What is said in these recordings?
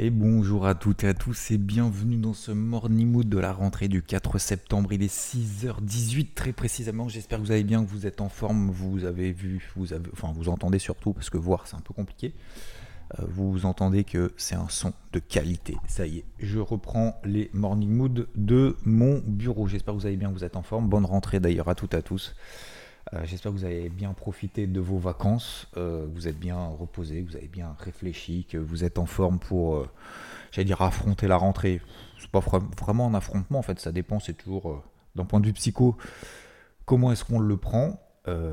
Et bonjour à toutes et à tous et bienvenue dans ce morning mood de la rentrée du 4 septembre. Il est 6h18 très précisément. J'espère que vous allez bien, que vous êtes en forme. Vous avez vu, vous avez, enfin vous entendez surtout parce que voir c'est un peu compliqué. Euh, vous entendez que c'est un son de qualité. Ça y est, je reprends les morning mood de mon bureau. J'espère que vous allez bien, que vous êtes en forme. Bonne rentrée d'ailleurs à toutes et à tous. Euh, j'espère que vous avez bien profité de vos vacances, euh, vous êtes bien reposé, que vous avez bien réfléchi, que vous êtes en forme pour, euh, j'allais dire, affronter la rentrée. C'est pas vraiment un affrontement en fait, ça dépend, c'est toujours d'un point de vue psycho, comment est-ce qu'on le prend,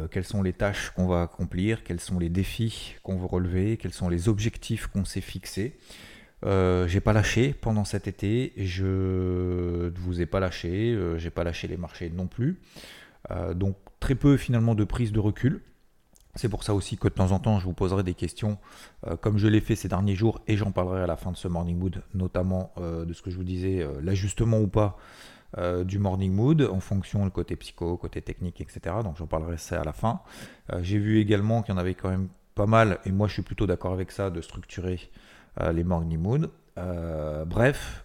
quelles sont les tâches qu'on va accomplir, quels sont les défis qu'on veut relever, quels sont les objectifs qu'on s'est fixés. j'ai pas lâché pendant cet été, je ne vous ai pas lâché, j'ai pas lâché les marchés non plus. Donc très peu finalement de prise de recul. C'est pour ça aussi que de temps en temps, je vous poserai des questions, euh, comme je l'ai fait ces derniers jours, et j'en parlerai à la fin de ce morning mood, notamment euh, de ce que je vous disais, euh, l'ajustement ou pas du morning mood, en fonction du côté psycho, côté technique, etc. Donc j'en parlerai ça à la fin. J'ai vu également qu'il y en avait quand même pas mal, et moi je suis plutôt d'accord avec ça, de structurer les morning mood. bref,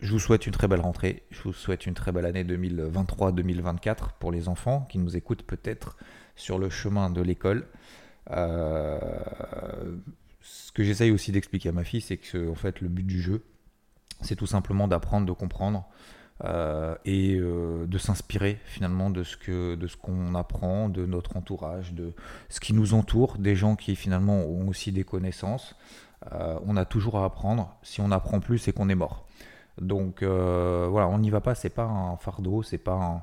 je vous souhaite une très belle rentrée. Je vous souhaite une très belle année 2023-2024 pour les enfants qui nous écoutent peut-être sur le chemin de l'école. Euh, ce que j'essaye aussi d'expliquer à ma fille, c'est que en fait, le but du jeu, c'est tout simplement d'apprendre, de comprendre euh, et euh, de s'inspirer finalement de ce que de ce qu'on apprend, de notre entourage, de ce qui nous entoure, des gens qui finalement ont aussi des connaissances. on a toujours à apprendre. Si on apprend plus, c'est qu'on est mort. Donc euh, voilà, on n'y va pas, c'est pas un fardeau, c'est pas un.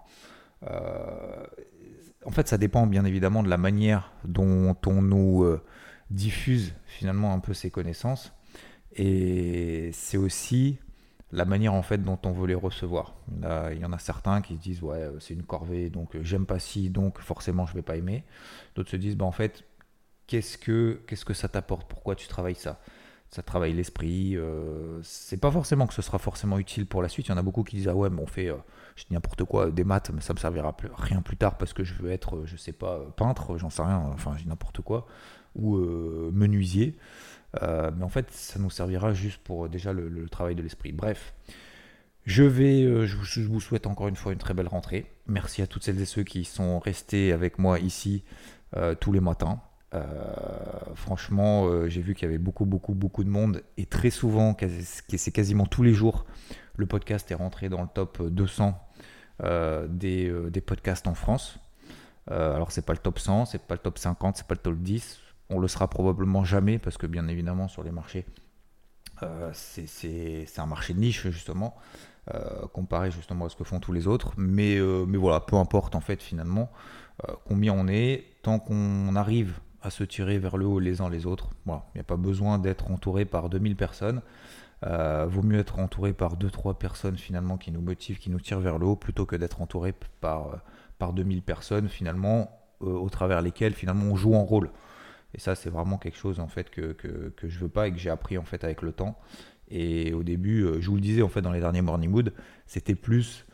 Euh, en fait, ça dépend bien évidemment de la manière dont on nous euh, diffuse finalement un peu ces connaissances. Et c'est aussi la manière en fait dont on veut les recevoir. il y en a certains qui se disent ouais c'est une corvée donc j'aime pas si donc forcément je vais pas aimer. D'autres se disent bah en fait qu'est-ce que qu'est-ce que ça t'apporte? Pourquoi tu travailles ça? Ça travaille l'esprit. Euh, c'est pas forcément que ce sera forcément utile pour la suite. Il y en a beaucoup qui disent ah ouais, mais on fait, euh, je dis n'importe quoi, des maths, mais ça me servira plus, rien plus tard parce que je veux être, euh, je sais pas, peintre, j'en sais rien. Enfin, je n'importe quoi ou menuisier. mais en fait, ça nous servira juste pour déjà le, travail de l'esprit. Bref. Je vais, je vous souhaite encore une fois une très belle rentrée. Merci à toutes celles et ceux qui sont restés avec moi ici tous les matins. Euh, franchement, euh, j'ai vu qu'il y avait beaucoup, beaucoup, beaucoup de monde et très souvent, c'est quasiment tous les jours, le podcast est rentré dans le top 200 euh, des, podcasts en France. alors, c'est pas le top 100, c'est pas le top 50, c'est pas le top 10. On le sera probablement jamais parce que, bien évidemment, sur les marchés, c'est un marché de niche justement. comparé justement à ce que font tous les autres. Mais voilà, peu importe en fait finalement combien on est, tant qu'on arrive à se tirer vers le haut les uns les autres. Il n'y a pas besoin d'être entouré par 2000 personnes. Euh, vaut mieux être entouré par 2-3 personnes finalement qui nous motivent, qui nous tirent vers le haut, plutôt que d'être entouré par, euh, par 2000 personnes finalement euh, au travers lesquelles finalement on joue en rôle. Et ça c'est vraiment quelque chose en fait que, que, que je veux pas et que j'ai appris en fait avec le temps. Et au début, je vous le disais en fait dans les derniers Morning Mood, c'était plus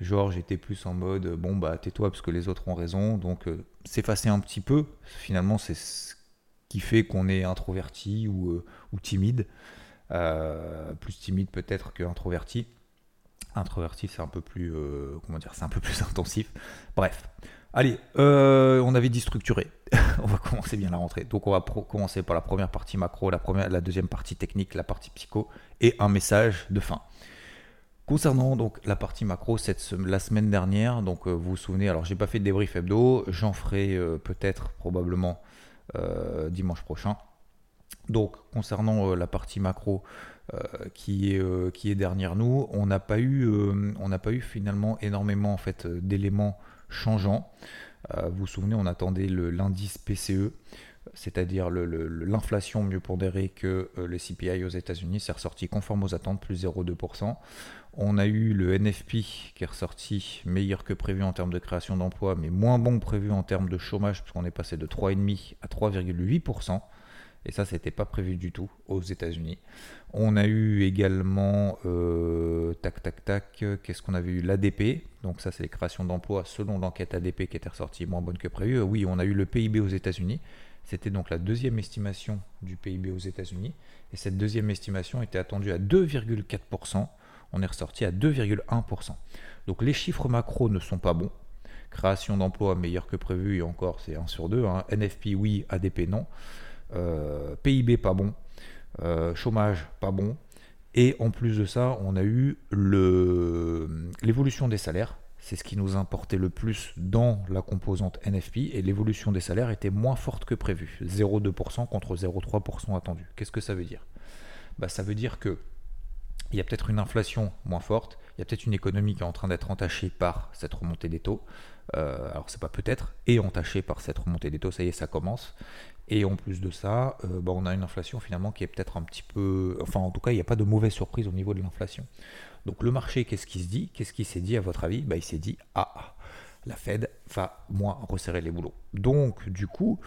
Genre, j'étais plus en mode, bon, bah, tais-toi parce que les autres ont raison. Donc, s'effacer un petit peu, finalement, c'est ce qui fait qu'on est introverti ou, euh, ou timide. Euh, plus timide peut-être que introverti. C'est un peu plus, comment dire, c'est un peu plus intensif. Bref. Allez, on avait dit structuré. on va commencer bien la rentrée. Donc, on va commencer par la première partie macro, la, première, la deuxième partie technique, la partie psycho et un message de fin. Concernant donc la partie macro, cette, la semaine dernière, donc euh, vous vous souvenez, alors j'ai pas fait de débrief hebdo, j'en ferai euh, peut-être probablement euh, dimanche prochain. Donc concernant la partie macro qui, est, qui est derrière nous, on n'a pas eu pas eu finalement énormément en fait d'éléments changeants. vous vous souvenez, on attendait l'indice PCE c'est-à-dire l'inflation mieux pondérée que le CPI aux États-Unis, c'est ressorti conforme aux attentes, plus 0,2%. On a eu le NFP qui est ressorti meilleur que prévu en termes de création d'emplois, mais moins bon que prévu en termes de chômage, puisqu'on est passé de 3,5 à 3,8%. Et ça, c'était pas prévu du tout aux États-Unis. On a eu également, euh, tac, tac, tac, qu'est-ce qu'on avait eu? L'ADP, donc ça, c'est les créations d'emplois selon l'enquête ADP qui était ressortie moins bonne que prévu. Oui, on a eu le PIB aux États-Unis, C'était donc la deuxième estimation du PIB aux États-Unis. Et cette deuxième estimation était attendue à 2,4%. On est ressorti à 2,1%. Donc les chiffres macro ne sont pas bons. Création d'emplois meilleure que prévu, et encore c'est 1 sur 2. Hein. NFP oui, ADP non. Euh, PIB pas bon. Euh, chômage pas bon. Et en plus de ça, on a eu l'évolution des salaires. C'est ce qui nous importait le plus dans la composante NFP. Et l'évolution des salaires était moins forte que prévu. 0,2% contre 0,3% attendu. Qu'est-ce que ça veut dire? Bah, Ça veut dire que il y a peut-être une inflation moins forte, il y a peut-être une économie qui est en train d'être entachée par cette remontée des taux. Euh, alors c'est pas peut-être, et entachée par cette remontée des taux, ça y est, ça commence. Et en plus de ça, euh, bah, on a une inflation finalement qui est peut-être un petit peu... Enfin en tout cas, il n'y a pas de mauvaise surprise au niveau de l'inflation. Donc le marché, qu'est-ce qu'il se dit? Qu'est-ce qu'il s'est dit à votre avis? Bah, Il s'est dit, ah, la Fed va moins resserrer les boulots. Donc du coup,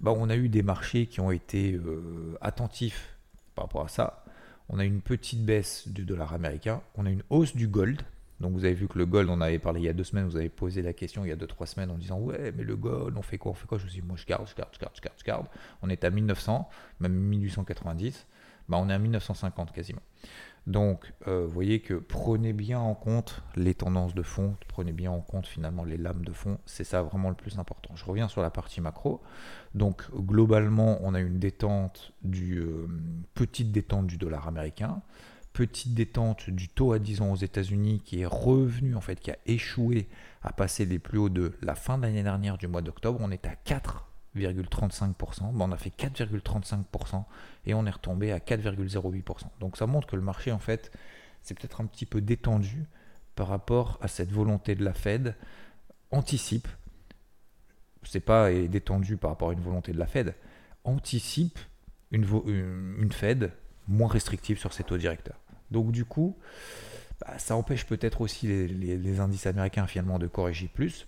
bah, on a eu des marchés qui ont été euh, attentifs par rapport à ça. On a une petite baisse du dollar américain, on a une hausse du gold, donc vous avez vu que le gold, on avait parlé il y a deux semaines, vous avez posé la question il y a deux, trois semaines en disant ouais mais le gold, on fait quoi On fait quoi? Je vous dis moi je garde, je garde, je garde, je garde, je garde. On est à 1900, même 1890, bah, on est à 1950 quasiment. Donc euh, vous voyez que prenez bien en compte les tendances de fond, prenez bien en compte finalement les lames de fond, c'est ça vraiment le plus important. Je reviens sur la partie macro. Donc globalement on a une détente du euh, petite détente du dollar américain petite détente du taux à 10 ans aux États-Unis qui est revenu, en fait, qui a échoué à passer les plus hauts de la fin de l'année dernière du mois d'octobre. On est à 4,35%. on a fait 4,35% et on est retombé à 4,08%. Donc ça montre que le marché, en fait, c'est peut-être un petit peu détendu par rapport à cette volonté de la Fed, anticipe, c'est pas détendu par rapport à une volonté de la Fed, anticipe une, une Fed moins restrictive sur ses taux directeurs. Donc du coup, bah, ça empêche peut-être aussi les, indices américains finalement de corriger plus.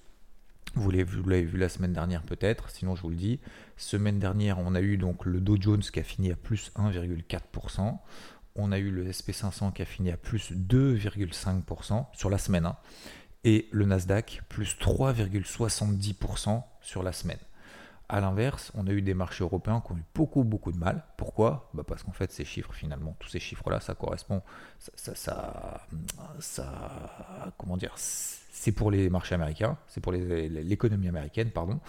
Vous l'avez vu la semaine dernière peut-être, sinon je vous le dis. Semaine dernière, on a eu donc le Dow Jones qui a fini à plus 1,4%. On a eu le SP500 qui a fini à plus 2,5% sur la semaine. Hein. et le Nasdaq plus 3,70% sur la semaine. A l'inverse, on a eu des marchés européens qui ont eu beaucoup, beaucoup de mal. Pourquoi? Bah Parce qu'en fait, ces chiffres, finalement, tous ces chiffres-là, ça correspond, ça, ça, comment dire, c'est pour les marchés américains, c'est pour l'économie américaine, pardon.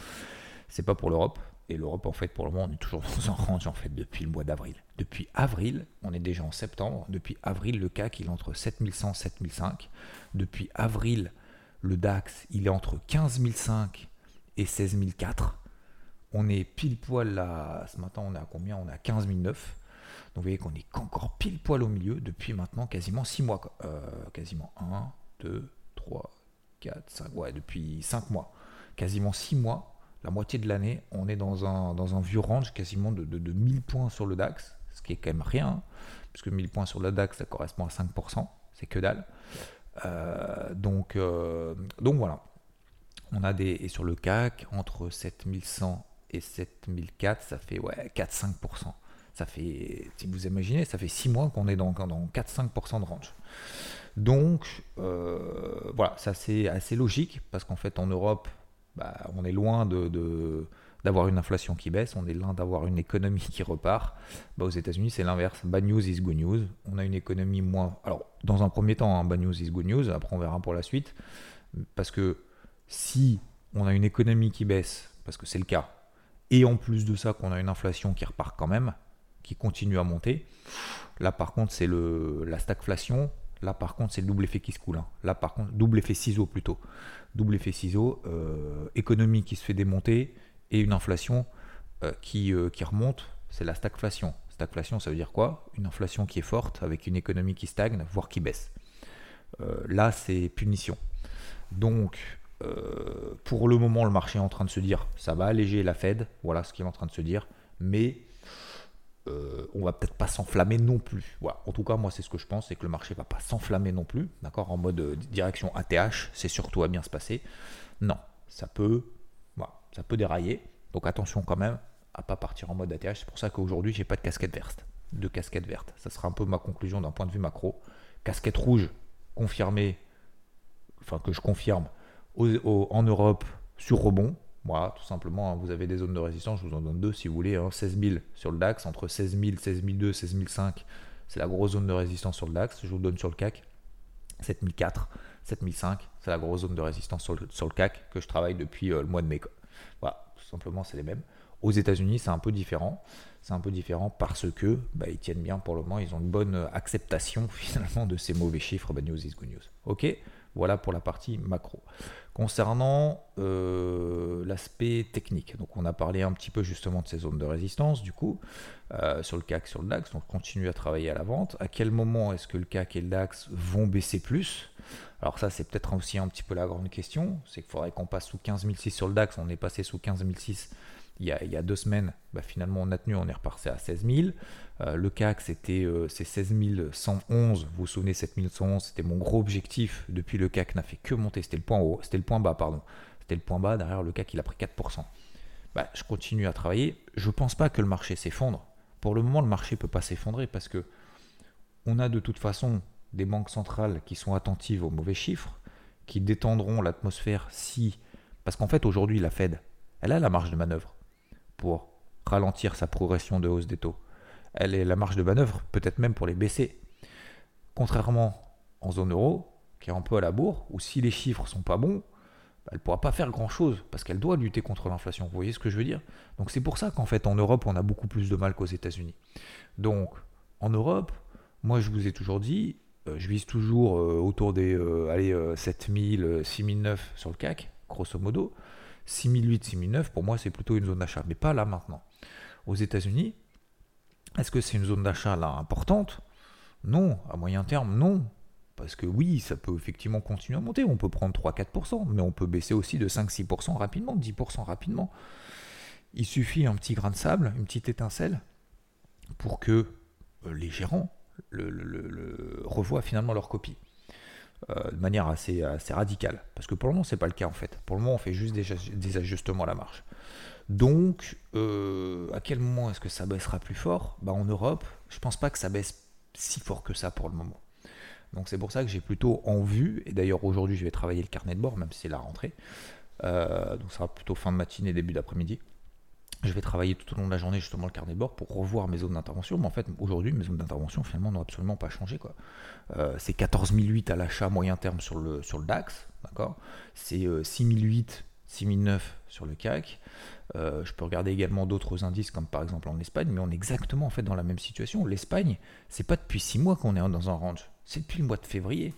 C'est pas pour l'Europe. Et l'Europe, en fait, pour le moment, on est toujours dans un range, en fait, depuis le mois d'avril. Depuis avril, on est déjà en septembre. Depuis avril, le CAC, il est entre 7100 et 7005. Depuis avril, le DAX, il est entre 15005 et 16004 on est pile poil là. Ce matin, on est à combien? On est à 15 009. Donc vous voyez qu'on est encore pile poil au milieu depuis maintenant quasiment 6 mois. Euh, quasiment 1, 2, 3, 4, 5. Ouais, depuis 5 mois. Quasiment 6 mois. La moitié de l'année, on est dans un, dans un vieux range quasiment de, de, 1000 points sur le DAX. Ce qui est quand même rien. Hein, puisque 1000 points sur le DAX, ça correspond à 5%. C'est que dalle. Euh, donc, euh, donc voilà. On a des. Et sur le CAC, entre 7100 et 7004, ça fait ouais, 4-5%. Ça fait, si vous imaginez, ça fait 6 mois qu'on est dans, dans 4-5% de range. Donc, euh, voilà, ça c'est assez logique parce qu'en fait en Europe, bah, on est loin de, d'avoir une inflation qui baisse, on est loin d'avoir une économie qui repart. Bah, aux États-Unis, c'est l'inverse. Bad news is good news. On a une économie moins. Alors, dans un premier temps, hein, bad news is good news. Après, on verra pour la suite. Parce que si on a une économie qui baisse, parce que c'est le cas, et en plus de ça qu'on a une inflation qui repart quand même, qui continue à monter. Là par contre c'est la stagflation, là par contre c'est le double effet qui se coule. Hein. Là par contre double effet ciseau plutôt. Double effet ciseau, euh, économie qui se fait démonter et une inflation euh, qui, euh, qui remonte, c'est la stagflation. Stagflation ça veut dire quoi? Une inflation qui est forte avec une économie qui stagne, voire qui baisse. là c'est punition. Donc euh, pour le moment, le marché est en train de se dire ça va alléger la Fed, voilà ce qu'il est en train de se dire, mais euh, on va peut-être pas s'enflammer non plus. En tout cas, moi, c'est ce que je pense, c'est que le marché va pas s'enflammer non plus, d'accord, en mode euh, direction ATH, c'est surtout à bien se passer. Non, ça peut, ça peut dérailler. Donc attention quand même à pas partir en mode ATH. C'est pour ça qu'aujourd'hui, j'ai pas de casquette verte, de casquette verte. Ça sera un peu ma conclusion d'un point de vue macro. Casquette rouge, confirmée, enfin que je confirme en Europe sur rebond, Voilà, tout simplement, hein, vous avez des zones de résistance, je vous en donne deux si vous voulez. 16 hein. 000 sur le DAX, entre 16 000, 16 200, 16 500, c'est la grosse zone de résistance sur le DAX. Je vous donne sur le CAC 7004, 7005, c'est la grosse zone de résistance sur le, sur le CAC que je travaille depuis euh, le mois de mai. Voilà, tout simplement, c'est les mêmes. Aux États-Unis, c'est un peu différent. C'est un peu différent parce que bah, ils tiennent bien pour le moment. Ils ont une bonne acceptation finalement de ces mauvais chiffres. Bad news is good news. Ok, voilà pour la partie macro. Concernant euh, l'aspect technique, donc on a parlé un petit peu justement de ces zones de résistance, du coup, euh, sur le CAC, sur le DAX, donc continue à travailler à la vente. À quel moment est-ce que le CAC et le DAX vont baisser plus? Alors ça, c'est peut-être aussi un petit peu la grande question, c'est qu'il faudrait qu'on passe sous 15 sur le DAX, on est passé sous 15 il y, a, deux semaines, bah, finalement on a tenu, on est reparti à 16 000. Euh, le CAC c'était euh, c'est 16 111. Vous vous souvenez 7 111, c'était mon gros objectif depuis le CAC n'a fait que monter. C'était le point haut, c'était le point bas pardon. C'était le point bas derrière le CAC il a pris 4%. Bah, je continue à travailler. Je pense pas que le marché s'effondre. Pour le moment le marché peut pas s'effondrer parce que on a de toute façon des banques centrales qui sont attentives aux mauvais chiffres, qui détendront l'atmosphère si parce qu'en fait aujourd'hui la Fed elle a la marge de manœuvre pour ralentir sa progression de hausse des taux. Elle est la marge de manœuvre, peut-être même pour les baisser. Contrairement en zone euro, qui est un peu à la bourre, où si les chiffres sont pas bons, bah, elle ne pourra pas faire grand-chose, parce qu'elle doit lutter contre l'inflation. Vous voyez ce que je veux dire? Donc c'est pour ça qu'en fait en Europe, on a beaucoup plus de mal qu'aux États-Unis. Donc en Europe, moi je vous ai toujours dit, euh, je vise toujours euh, autour des euh, allez, 7000, 6009 sur le CAC, grosso modo. 6008, 6009, pour moi, c'est plutôt une zone d'achat, mais pas là maintenant. Aux États-Unis, est-ce que c'est une zone d'achat là importante? Non, à moyen terme, non. Parce que oui, ça peut effectivement continuer à monter. On peut prendre 3-4%, mais on peut baisser aussi de 5-6% rapidement, 10% rapidement. Il suffit un petit grain de sable, une petite étincelle, pour que euh, les gérants revoient finalement leur copie. Euh, de manière assez, radicale. Parce que pour le moment, c'est pas le cas en fait. Pour le moment, on fait juste des, ajustements à la marge. Donc, euh, à quel moment est-ce que ça baissera plus fort? Bah, En Europe, je pense pas que ça baisse si fort que ça pour le moment. Donc c'est pour ça que j'ai plutôt en vue, et d'ailleurs aujourd'hui je vais travailler le carnet de bord, même si c'est la rentrée, euh, donc ça sera plutôt fin de matinée, début d'après-midi, je vais travailler tout au long de la journée justement le carnet de bord pour revoir mes zones d'intervention. Mais en fait, aujourd'hui, mes zones d'intervention finalement n'ont absolument pas changé. Quoi. Euh, c'est 14008 à l'achat moyen terme sur le, sur le DAX. D'accord? C'est 6008, euh, 6009 sur le CAC. Euh, je peux regarder également d'autres indices comme par exemple en Espagne, mais on est exactement en fait dans la même situation. L'Espagne, c'est pas depuis 6 mois qu'on est dans un range, c'est depuis le mois de février.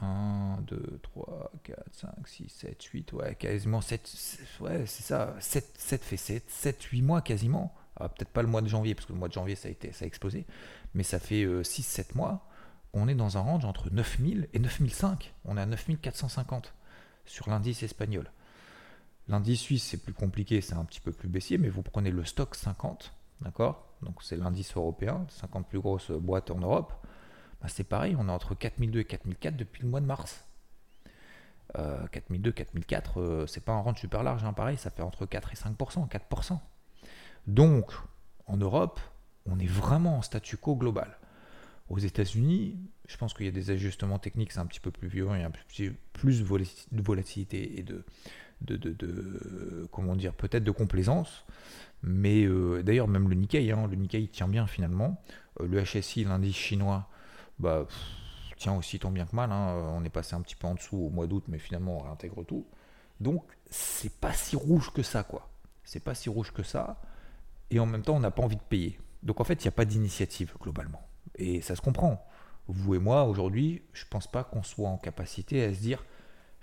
1, 2, 3, 4, 5, 6, 7, 8, ouais, quasiment 7, ouais, c'est ça, 7, 7 fait 7, 7, 8 mois quasiment. Ah, peut-être pas le mois de janvier, parce que le mois de janvier ça a, ça explosé, mais ça fait 6, euh, 7 mois. On est dans un range entre 9000 et 9005. On est à 9450 sur l'indice espagnol. L'indice suisse, c'est plus compliqué, c'est un petit peu plus baissier, mais vous prenez le stock 50, d'accord? Donc c'est l'indice européen, 50 plus grosses boîtes en Europe. Bah, c'est pareil, on est entre 4002 et 4004 depuis le mois de mars. 4002, euh, 4004, euh, c'est pas un range super large, hein, pareil, ça fait entre 4 et 5%, 4%. Donc, en Europe, on est vraiment en statu quo global. Aux États-Unis, je pense qu'il y a des ajustements techniques, c'est un petit peu plus violent, il y a plus de volatilité et de, de, comment dire, peut-être de complaisance. Mais euh, d'ailleurs, même le Nikkei, hein, le Nikkei tient bien finalement. le HSI, l'indice chinois, bah, tiens aussi tant bien que mal. Hein. On est passé un petit peu en dessous au mois d'août, mais finalement on réintègre tout. Donc c'est pas si rouge que ça, quoi. C'est pas si rouge que ça. Et en même temps, on n'a pas envie de payer. Donc en fait, il n'y a pas d'initiative globalement. Et ça se comprend. Vous et moi, aujourd'hui, je pense pas qu'on soit en capacité à se dire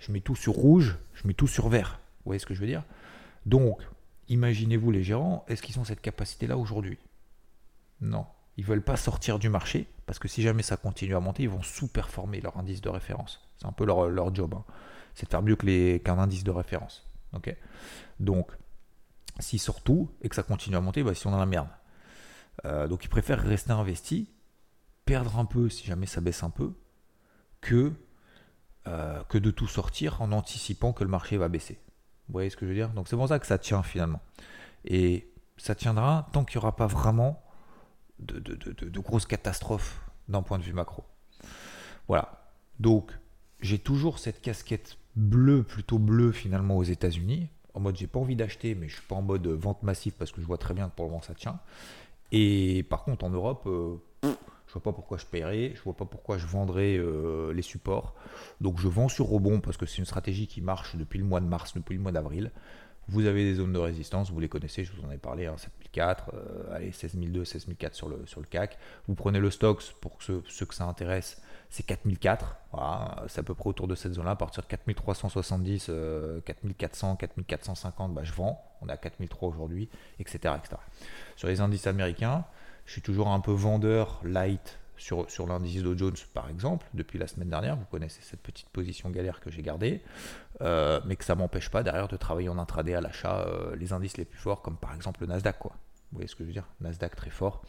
je mets tout sur rouge, je mets tout sur vert. Vous voyez ce que je veux dire? Donc, imaginez-vous les gérants, est-ce qu'ils ont cette capacité-là aujourd'hui? Non. Ils veulent pas sortir du marché parce que si jamais ça continue à monter, ils vont sous-performer leur indice de référence. C'est un peu leur, job. Hein. C'est de faire mieux qu'un indice de référence. ok? Donc, s'ils sortent tout et que ça continue à monter, bah, ils sont dans la merde. Euh, donc, ils préfèrent rester investis, perdre un peu si jamais ça baisse un peu, que, euh, que de tout sortir en anticipant que le marché va baisser. Vous voyez ce que je veux dire? Donc, c'est pour ça que ça tient finalement. Et ça tiendra tant qu'il n'y aura pas vraiment de, grosses catastrophes d'un point de vue macro. Voilà. Donc, j'ai toujours cette casquette bleue, plutôt bleue finalement aux États-Unis. en mode j'ai pas envie d'acheter, mais je suis pas en mode vente massive parce que je vois très bien que pour le moment ça tient. Et par contre, en Europe, euh, je vois pas pourquoi je paierais, je vois pas pourquoi je vendrais euh, les supports. Donc je vends sur rebond parce que c'est une stratégie qui marche depuis le mois de mars, depuis le mois d'avril. Vous avez des zones de résistance, vous les connaissez, je vous en ai parlé, hein, 7004, euh, allez, 16002, 16004 sur le, CAC. Vous prenez le Stox, pour ceux, ceux que ça intéresse, c'est 4004. Voilà, c'est à peu près autour de cette zone-là. À partir de 4370, 4400, 4450, bah, je vends. On est à 4003 aujourd'hui, etc., etc. Sur les indices américains, je suis toujours un peu vendeur light sur, sur l'indice Dow Jones, par exemple, depuis la semaine dernière. Vous connaissez cette petite position galère que j'ai gardée, euh, mais que ça m'empêche pas derrière de travailler en intraday à l'achat euh, les indices les plus forts, comme par exemple le Nasdaq. Quoi. Vous voyez ce que je veux dire? Nasdaq très fort,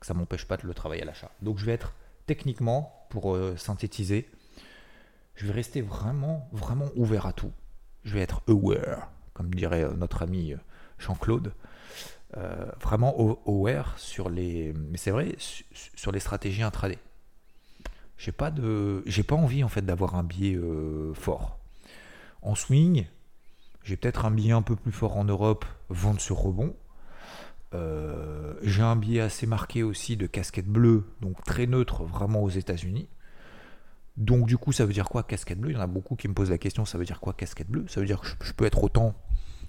que ça m'empêche pas de le travailler à l'achat. Donc je vais être techniquement, pour euh, synthétiser, je vais rester vraiment, vraiment ouvert à tout. Je vais être aware, comme dirait notre ami Jean-Claude. Euh, vraiment aware sur les. Mais c'est vrai, sur les stratégies intraday. J'ai pas j'ai pas envie en fait d'avoir un biais euh, fort. En swing, j'ai peut-être un biais un peu plus fort en Europe, vente sur rebond. Euh, j'ai un biais assez marqué aussi de casquette bleue, donc très neutre vraiment aux États-Unis. Donc du coup, ça veut dire quoi casquette bleue? Il y en a beaucoup qui me posent la question, ça veut dire quoi casquette bleue? Ça veut dire que je peux être autant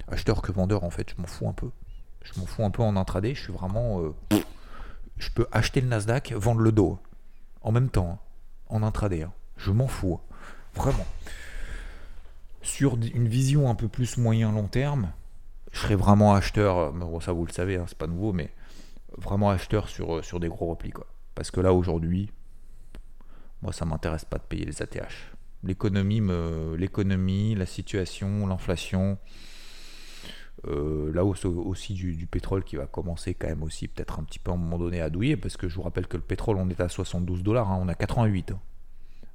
acheteur que vendeur en fait, je m'en fous un peu. Je m'en fous un peu en intraday. Je suis vraiment. Euh, je peux acheter le Nasdaq, vendre le dos. En même temps, hein, en intraday. Hein. Je m'en fous. Hein. Vraiment. Sur une vision un peu plus moyen-long terme, je serais vraiment acheteur. Euh, bon, ça, vous le savez, c'est pas nouveau, mais vraiment acheteur sur, euh, des gros replis. Parce que là, aujourd'hui, moi, ça m'intéresse pas de payer les ATH. L'économie, l'économie, la situation, l'inflation, euh, là aussi du, pétrole qui va commencer quand même aussi peut-être un petit peu à un moment donné à douiller, parce que je vous rappelle que le pétrole on est à 72 dollars, hein, on a 88, hein,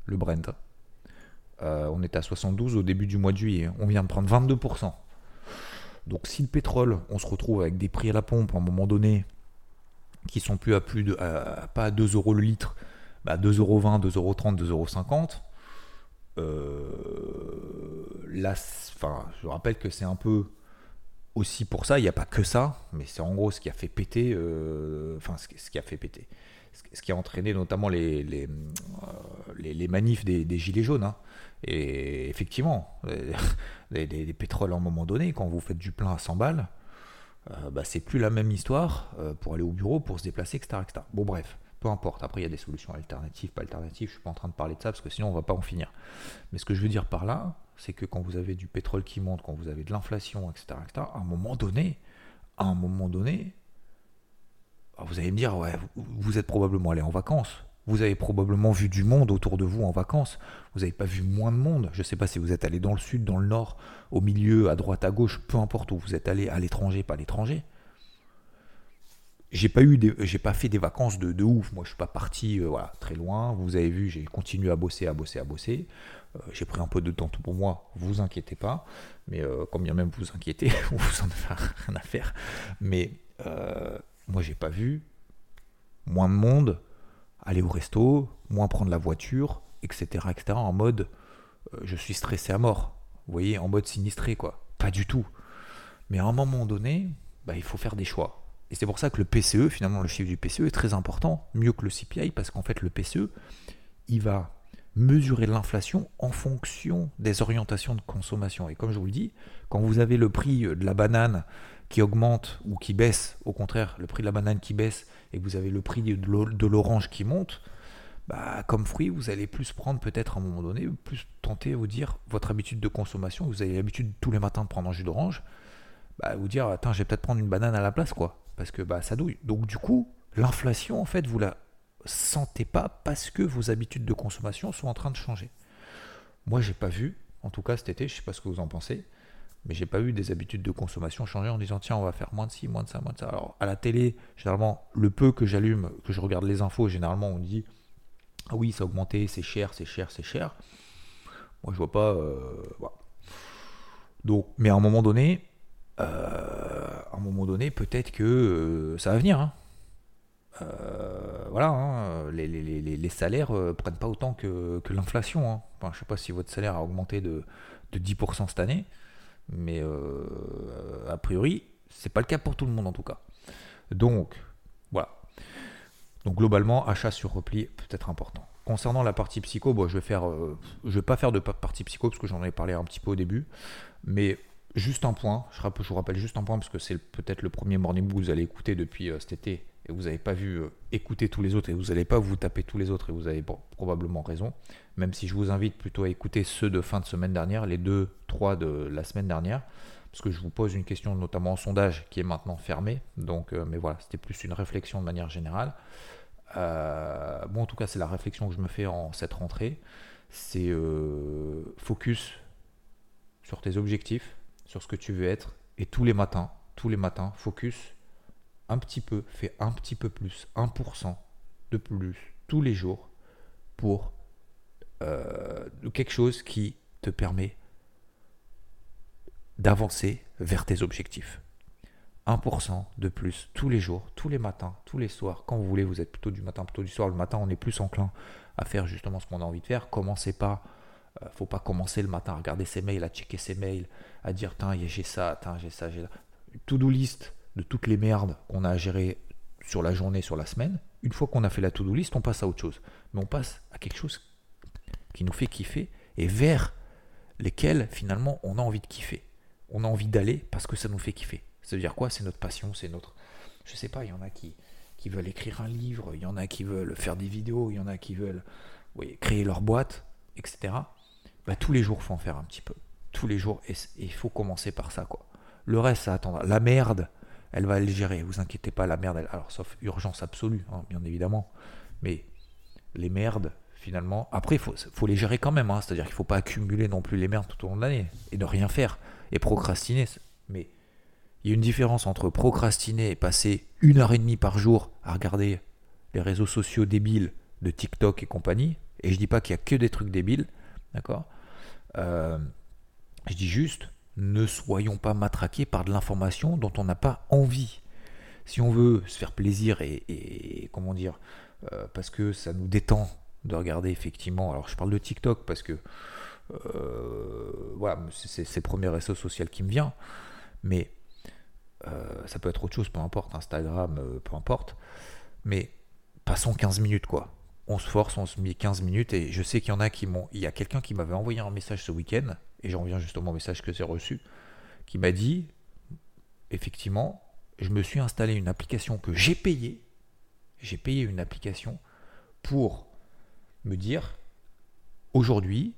le Brent. Euh, on est à 72 au début du mois de juillet, on vient de prendre 22%. Donc si le pétrole, on se retrouve avec des prix à la pompe à un moment donné qui sont plus à plus de pas à 2 euros le litre, bah 2,20 euros, 2,30 euros, 2,50 euh, là, je rappelle que c'est un peu aussi pour ça, il n'y a pas que ça, mais c'est en gros ce qui a fait péter, euh, enfin ce, qui a fait péter, ce qui a entraîné notamment les, les, euh, les, manifs des, gilets jaunes. Hein. Et effectivement, les, pétroles à un moment donné, quand vous faites du plein à 100 balles, euh, bah, c'est plus la même histoire pour aller au bureau, pour se déplacer, etc.. Bon bref, peu importe. Après, il y a des solutions alternatives, pas alternatives. Je suis pas en train de parler de ça parce que sinon on va pas en finir. Mais ce que je veux dire par là, c'est que quand vous avez du pétrole qui monte, quand vous avez de l'inflation, etc., à un moment donné, à un moment donné, ah, vous allez me dire, ouais, vous êtes probablement allé en vacances. Vous avez probablement vu du monde autour de vous en vacances. Vous n'avez pas vu moins de monde. Je ne sais pas si vous êtes allé dans le sud, dans le nord, au milieu, à droite, à gauche, peu importe où vous êtes allé, à l'étranger, pas à l'étranger j'ai pas eu j'ai pas fait des vacances de, ouf moi je suis pas parti euh, très loin vous avez vu j'ai continué à bosser à bosser à bosser j'ai pris un peu de temps pour moi vous inquiétez pas. Mais euh, quand bien même vous inquiétez vous en avez rien à faire. Mais moi j'ai pas vu moins de monde aller au resto moins prendre la voiture etc etc en mode je suis stressé à mort. Vous voyez en mode sinistré quoi. Pas du tout. Mais à un moment donné bah, il faut faire des choix. Et c'est pour ça que le PCE, finalement, le chiffre du PCE est très important, mieux que le CPI, parce qu'en fait, le PCE, il va mesurer l'inflation en fonction des orientations de consommation. Et comme je vous le dis, quand vous avez le prix de la banane qui augmente ou qui baisse, au contraire, le prix de la banane qui baisse, et que vous avez le prix de l'orange qui monte, bah, comme fruit, vous allez plus prendre peut-être à un moment donné, plus tenter à vous dire votre habitude de consommation. Vous avez l'habitude tous les matins de prendre un jus d'orange, bah, vous dire, attends, je vais peut-être prendre une banane à la place, quoi parce que bah, ça douille. Donc du coup, l'inflation, en fait, vous la sentez pas parce que vos habitudes de consommation sont en train de changer. Moi, j'ai pas vu, en tout cas cet été, je sais pas ce que vous en pensez, mais j'ai pas vu des habitudes de consommation changer en disant tiens, on va faire moins de ci, moins de ça, moins de ça. Alors à la télé, généralement, le peu que j'allume, que je regarde les infos, généralement on dit ah oui, ça a augmenté, c'est cher, c'est cher, c'est cher. Moi, je vois pas. Euh, Donc, mais à un moment donné, euh, à un moment donné, peut-être que euh, ça va venir. Hein. Euh, voilà, hein, les, salaires prennent pas autant que, l'inflation. Hein. Enfin, je sais pas si votre salaire a augmenté de, de 10% cette année, Mais euh, a priori, c'est pas le cas pour tout le monde en tout cas. Donc, voilà. Donc globalement, achat sur repli peut-être important. Concernant la partie psycho, je vais faire, euh, vais pas faire de partie psycho parce que j'en ai parlé un petit peu au début, mais juste un point. Je, vous rappelle juste un point parce que c'est peut-être le premier morning que vous allez écouter depuis euh, cet été et vous n'avez pas vu euh, écouter tous les autres et vous n'allez pas vous taper tous les autres et vous avez probablement raison. Même si je vous invite plutôt à écouter ceux de fin de semaine dernière, les deux, trois de la semaine dernière, parce que je vous pose une question notamment en sondage qui est maintenant fermé. Donc, mais voilà, c'était plus une réflexion de manière générale. Euh, bon, en tout cas, c'est la réflexion que je me fais en cette rentrée. C'est euh, focus sur tes objectifs, sur ce que tu veux être, et tous les matins, tous les matins, focus un petit peu, fais un petit peu plus, 1% de plus tous les jours pour euh, quelque chose qui te permet d'avancer vers tes objectifs. 1% de plus tous les jours, tous les matins, tous les soirs, quand vous voulez, vous êtes plutôt du matin, plutôt du soir. Le matin, on est plus enclin à faire justement ce qu'on a envie de faire. Commencez pas, euh, faut pas commencer le matin à regarder ses mails, à checker ses mails, à dire tiens, j'ai ça, tiens, j'ai ça, j'ai là. To-do list de toutes les merdes qu'on a à gérer sur la journée, sur la semaine. Une fois qu'on a fait la to-do list, on passe à autre chose. Mais on passe à quelque chose qui nous fait kiffer et vers lesquels finalement on a envie de kiffer. On a envie d'aller parce que ça nous fait kiffer. Ça veut dire quoi? C'est notre passion, c'est notre. Je sais pas, il y en a qui, qui veulent écrire un livre, il y en a qui veulent faire des vidéos, il y en a qui veulent créer leur boîte, etc. Bah, tous les jours, faut en faire un petit peu. Tous les jours, et il faut commencer par ça. quoi. Le reste, ça attendra. La merde, elle va le gérer, vous inquiétez pas, la merde, alors sauf urgence absolue, hein, bien évidemment. Mais les merdes, finalement, après, il faut, faut, les gérer quand même. Hein. C'est-à-dire qu'il ne faut pas accumuler non plus les merdes tout au long de l'année et ne rien faire et procrastiner. Mais il y a une différence entre procrastiner et passer une heure et demie par jour à regarder les réseaux sociaux débiles de TikTok et compagnie. Et je dis pas qu'il y a que des trucs débiles, d'accord euh, Je dis juste, ne soyons pas matraqués par de l'information dont on n'a pas envie. Si on veut se faire plaisir et, comment dire, euh, parce que ça nous détend de regarder effectivement. Alors je parle de TikTok parce que euh, voilà, c'est le premier réseau social qui me vient, mais euh, ça peut être autre chose, peu importe, Instagram, peu importe. Mais passons 15 minutes, quoi. On se force, on se met 15 minutes, et je sais qu'il y en a qui m'ont. Il y a quelqu'un qui m'avait envoyé un message ce week-end, et j'en reviens justement au message que j'ai reçu, qui m'a dit effectivement, je me suis installé une application que j'ai payée. J'ai payé une application pour me dire aujourd'hui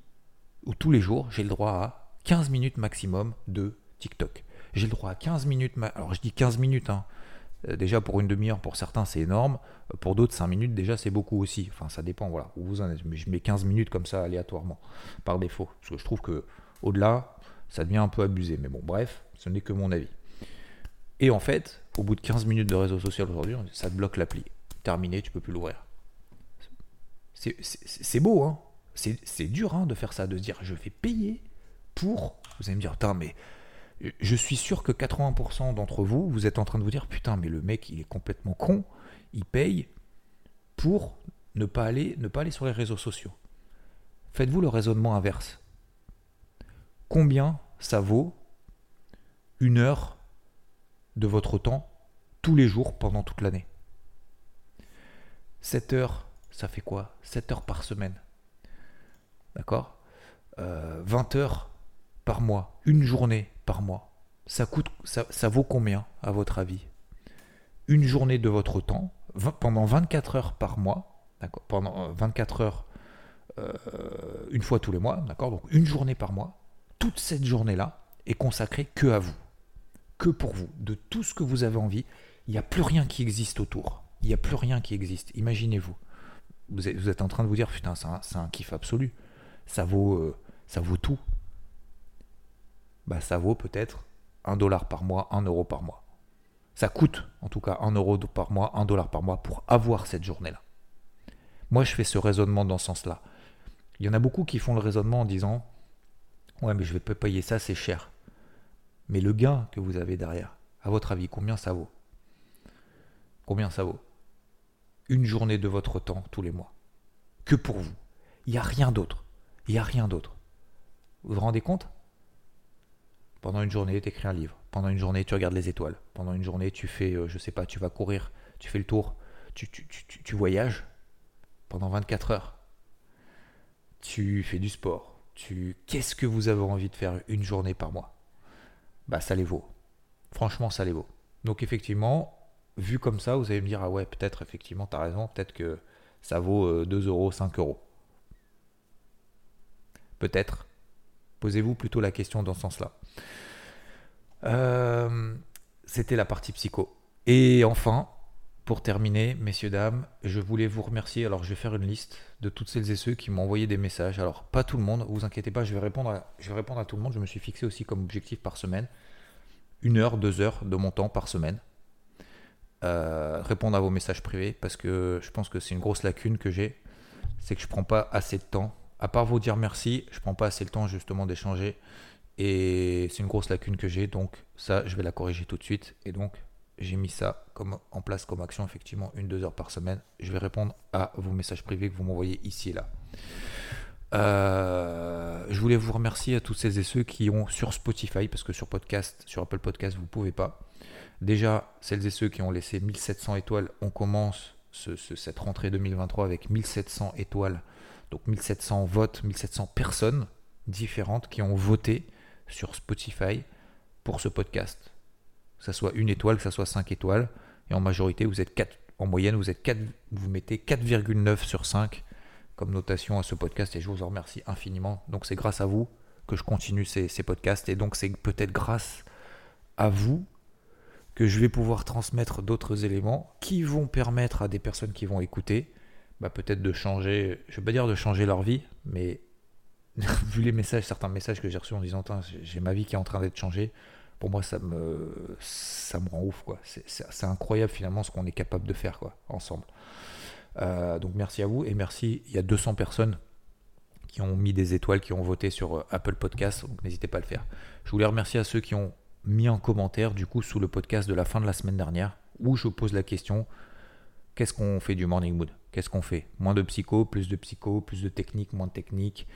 ou tous les jours, j'ai le droit à 15 minutes maximum de TikTok j'ai le droit à 15 minutes. Alors je dis 15 minutes, hein. euh, déjà pour une demi-heure, pour certains c'est énorme, euh, pour d'autres 5 minutes déjà c'est beaucoup aussi. Enfin ça dépend, voilà, où vous en êtes. Mais je mets 15 minutes comme ça aléatoirement, par défaut. Parce que je trouve que au-delà, ça devient un peu abusé. Mais bon, bref, ce n'est que mon avis. Et en fait, au bout de 15 minutes de réseau social aujourd'hui, ça te bloque l'appli. Terminé, tu peux plus l'ouvrir. C'est beau, hein c'est dur hein, de faire ça, de se dire je vais payer pour. Vous allez me dire, putain, mais je suis sûr que 80% d'entre vous, vous êtes en train de vous dire putain, mais le mec, il est complètement con, il paye pour ne pas aller, ne pas aller sur les réseaux sociaux. Faites-vous le raisonnement inverse. Combien ça vaut une heure de votre temps tous les jours pendant toute l'année? 7 heures, ça fait quoi? 7 heures par semaine. D'accord? 20 euh, heures par mois, une journée par mois, ça, coûte, ça, vaut combien à votre avis? Une journée de votre temps, pendant 24 heures par mois, d'accord Pendant 24 euh, heures euh, une fois tous les mois, d'accord Donc une journée par mois, toute cette journée-là est consacrée que à vous, que pour vous, de tout ce que vous avez envie. Il n'y a plus rien qui existe autour. Il n'y a plus rien qui existe. Imaginez-vous. Vous êtes, en train de vous dire, putain, c'est un, un, kiff absolu. Ça vaut, euh, ça vaut tout bah, ça vaut peut-être 1 dollar par mois, 1 euro par mois. Ça coûte en tout cas 1 euro par mois, 1 dollar par mois pour avoir cette journée-là. Moi, je fais ce raisonnement dans ce sens-là. Il y en a beaucoup qui font le raisonnement en disant Ouais, mais je vais pas payer ça, c'est cher. Mais le gain que vous avez derrière, à votre avis, combien ça vaut? Combien ça vaut? Une journée de votre temps tous les mois. Que pour vous. Il n'y a rien d'autre. Il n'y a rien d'autre. Vous vous rendez compte? Pendant une journée, tu écris un livre. Pendant une journée, tu regardes les étoiles. Pendant une journée, tu fais, euh, je sais pas, tu vas courir, tu fais le tour, tu, tu, tu, tu voyages pendant 24 heures. Tu fais du sport. Qu'est-ce que vous avez envie de faire une journée par mois? Bah ça les vaut. Franchement, ça les vaut. Donc effectivement, vu comme ça, vous allez me dire, ah ouais, peut-être effectivement, tu as raison, peut-être que ça vaut 2 euh, euros, 5 euros. Peut-être. Posez-vous plutôt la question dans ce sens-là. Euh, c'était la partie psycho. Et enfin, pour terminer, messieurs, dames, je voulais vous remercier. Alors, je vais faire une liste de toutes celles et ceux qui m'ont envoyé des messages. Alors, pas tout le monde, vous inquiétez pas, je vais répondre à, tout le monde. Je me suis fixé aussi comme objectif par semaine une heure, deux heures de mon temps par semaine. Euh, répondre à vos messages privés parce que je pense que c'est une grosse lacune que j'ai. C'est que je prends pas assez de temps à part vous dire merci, je prends pas assez le temps justement d'échanger. Et c'est une grosse lacune que j'ai, donc ça, je vais la corriger tout de suite. Et donc, j'ai mis ça comme, en place comme action, effectivement, une, deux heures par semaine. Je vais répondre à vos messages privés que vous m'envoyez ici et là. Euh, je voulais vous remercier à tous ces et ceux qui ont sur Spotify, parce que sur podcast, sur Apple Podcast, vous ne pouvez pas. Déjà, celles et ceux qui ont laissé 1700 étoiles, on commence cette rentrée 2023 avec 1700 étoiles donc 1700 votes, 1700 personnes différentes qui ont voté sur Spotify pour ce podcast. Que ce soit une étoile, que ce soit 5 étoiles. Et en majorité, vous êtes 4, en moyenne, vous, êtes 4, vous mettez 4,9 sur 5 comme notation à ce podcast et je vous en remercie infiniment. Donc c'est grâce à vous que je continue ces, ces podcasts et donc c'est peut-être grâce à vous que je vais pouvoir transmettre d'autres éléments qui vont permettre à des personnes qui vont écouter bah, peut-être de changer, je ne vais pas dire de changer leur vie, mais vu les messages, certains messages que j'ai reçus en disant j'ai ma vie qui est en train d'être changée, pour moi ça me, ça me rend ouf. quoi. C'est incroyable finalement ce qu'on est capable de faire ensemble. Euh, donc merci à vous et merci, il y a 200 personnes qui ont mis des étoiles, qui ont voté sur euh, Apple Podcast, donc n'hésitez pas à le faire. Je voulais remercier à ceux qui ont mis en commentaire du coup sous le podcast de la fin de la semaine dernière où je pose la question qu'est-ce qu'on fait du morning mood? Qu'est-ce qu'on fait? Moins de psycho, plus de psycho, plus de technique, moins de technique,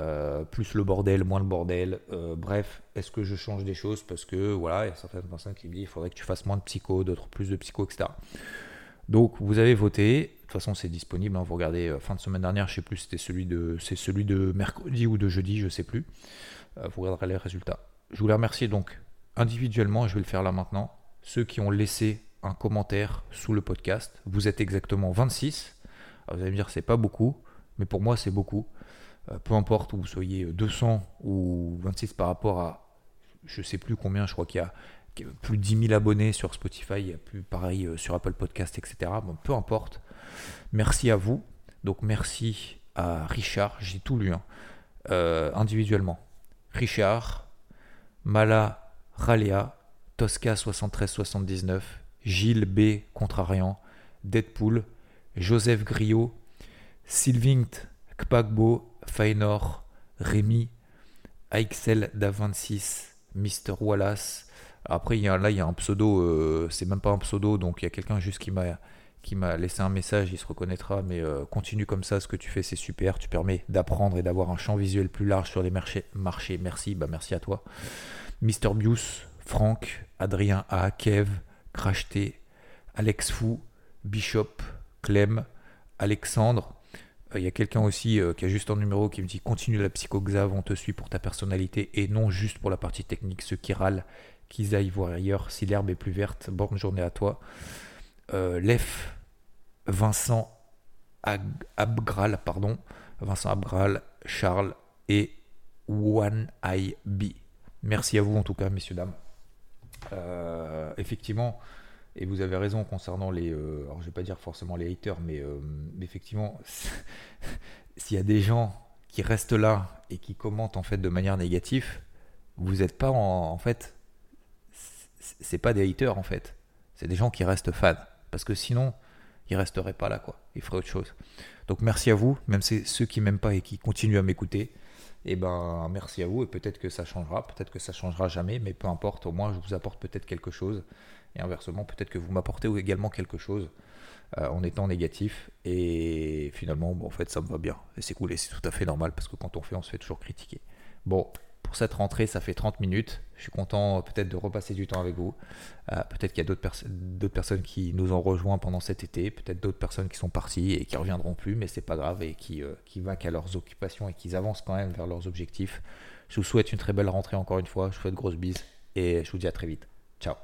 euh, plus le bordel, moins le bordel. Euh, bref, est-ce que je change des choses Parce que voilà, il y a certaines personnes qui me disent il faudrait que tu fasses moins de psycho, d'autres plus de psycho, etc. Donc vous avez voté. De toute façon, c'est disponible. Hein. vous regardez euh, fin de semaine dernière, je sais plus, c'était celui de, c'est celui de mercredi ou de jeudi, je sais plus. vous regarderez les résultats. Je voulais remercier donc individuellement, je vais le faire là maintenant, ceux qui ont laissé un commentaire sous le podcast. Vous êtes exactement 26. vous allez me dire, c'est pas beaucoup, mais pour moi, c'est beaucoup. Euh, peu importe où vous soyez 200 ou 26 par rapport à, je sais plus combien, je crois qu'il y a plus de 10 000 abonnés sur Spotify, il y a plus pareil euh, sur Apple Podcast, etc. Bon, peu importe. Merci à vous. Donc merci à Richard, j'ai tout lu hein. euh, individuellement. Richard, Mala Ralea, Tosca 7379, Gilles B. Contrariant, Deadpool, Joseph Griot, Sylvinct Kpagbo, Fainor, Rémi, Aixel Da26, Mr. Wallace. Après, y a, là, il y a un pseudo, euh, c'est même pas un pseudo, donc il y a quelqu'un juste qui m'a qui m'a laissé un message, il se reconnaîtra, mais euh, continue comme ça, ce que tu fais, c'est super, tu permets d'apprendre et d'avoir un champ visuel plus large sur les marchés. Merci, bah merci à toi. Mr. Bius, Franck, Adrien A, Kev, Crash Alex Fou, Bishop, Clem, Alexandre. Il euh, y a quelqu'un aussi euh, qui a juste un numéro qui me dit continue la psychoxave, on te suit pour ta personnalité et non juste pour la partie technique. Ceux qui râlent, qu'ils aillent voir ailleurs si l'herbe est plus verte. Bonne journée à toi. Euh, Lef, Vincent Abgral, pardon. Vincent Abgral, Charles et One Eye B. Merci à vous en tout cas, messieurs, dames. Effectivement, et vous avez raison concernant les. Euh, alors, je vais pas dire forcément les haters, mais, euh, effectivement, s'il y a des gens qui restent là et qui commentent en fait de manière négative, vous n'êtes pas en, en fait. C'est pas des haters en fait. C'est des gens qui restent fans. Parce que sinon, ils resteraient pas là, quoi. Ils feraient autre chose. Donc merci à vous, même ceux qui m'aiment pas et qui continuent à m'écouter eh ben merci à vous et peut-être que ça changera, peut-être que ça changera jamais, mais peu importe, au moins je vous apporte peut-être quelque chose et inversement peut-être que vous m'apportez également quelque chose euh, en étant négatif et finalement en fait ça me va bien et c'est cool et c'est tout à fait normal parce que quand on fait on se fait toujours critiquer. Bon, pour cette rentrée. Ça fait 30 minutes. Je suis content peut-être de repasser du temps avec vous. peut-être qu'il y a d'autres, personnes qui nous ont rejoints pendant cet été. Peut-être d'autres personnes qui sont parties et qui reviendront plus, mais c'est pas grave et qui, qui vaquent à leurs occupations et qui avancent quand même vers leurs objectifs. Je vous souhaite une très belle rentrée encore une fois. Je vous souhaite grosse bise et je vous dis à très vite. Ciao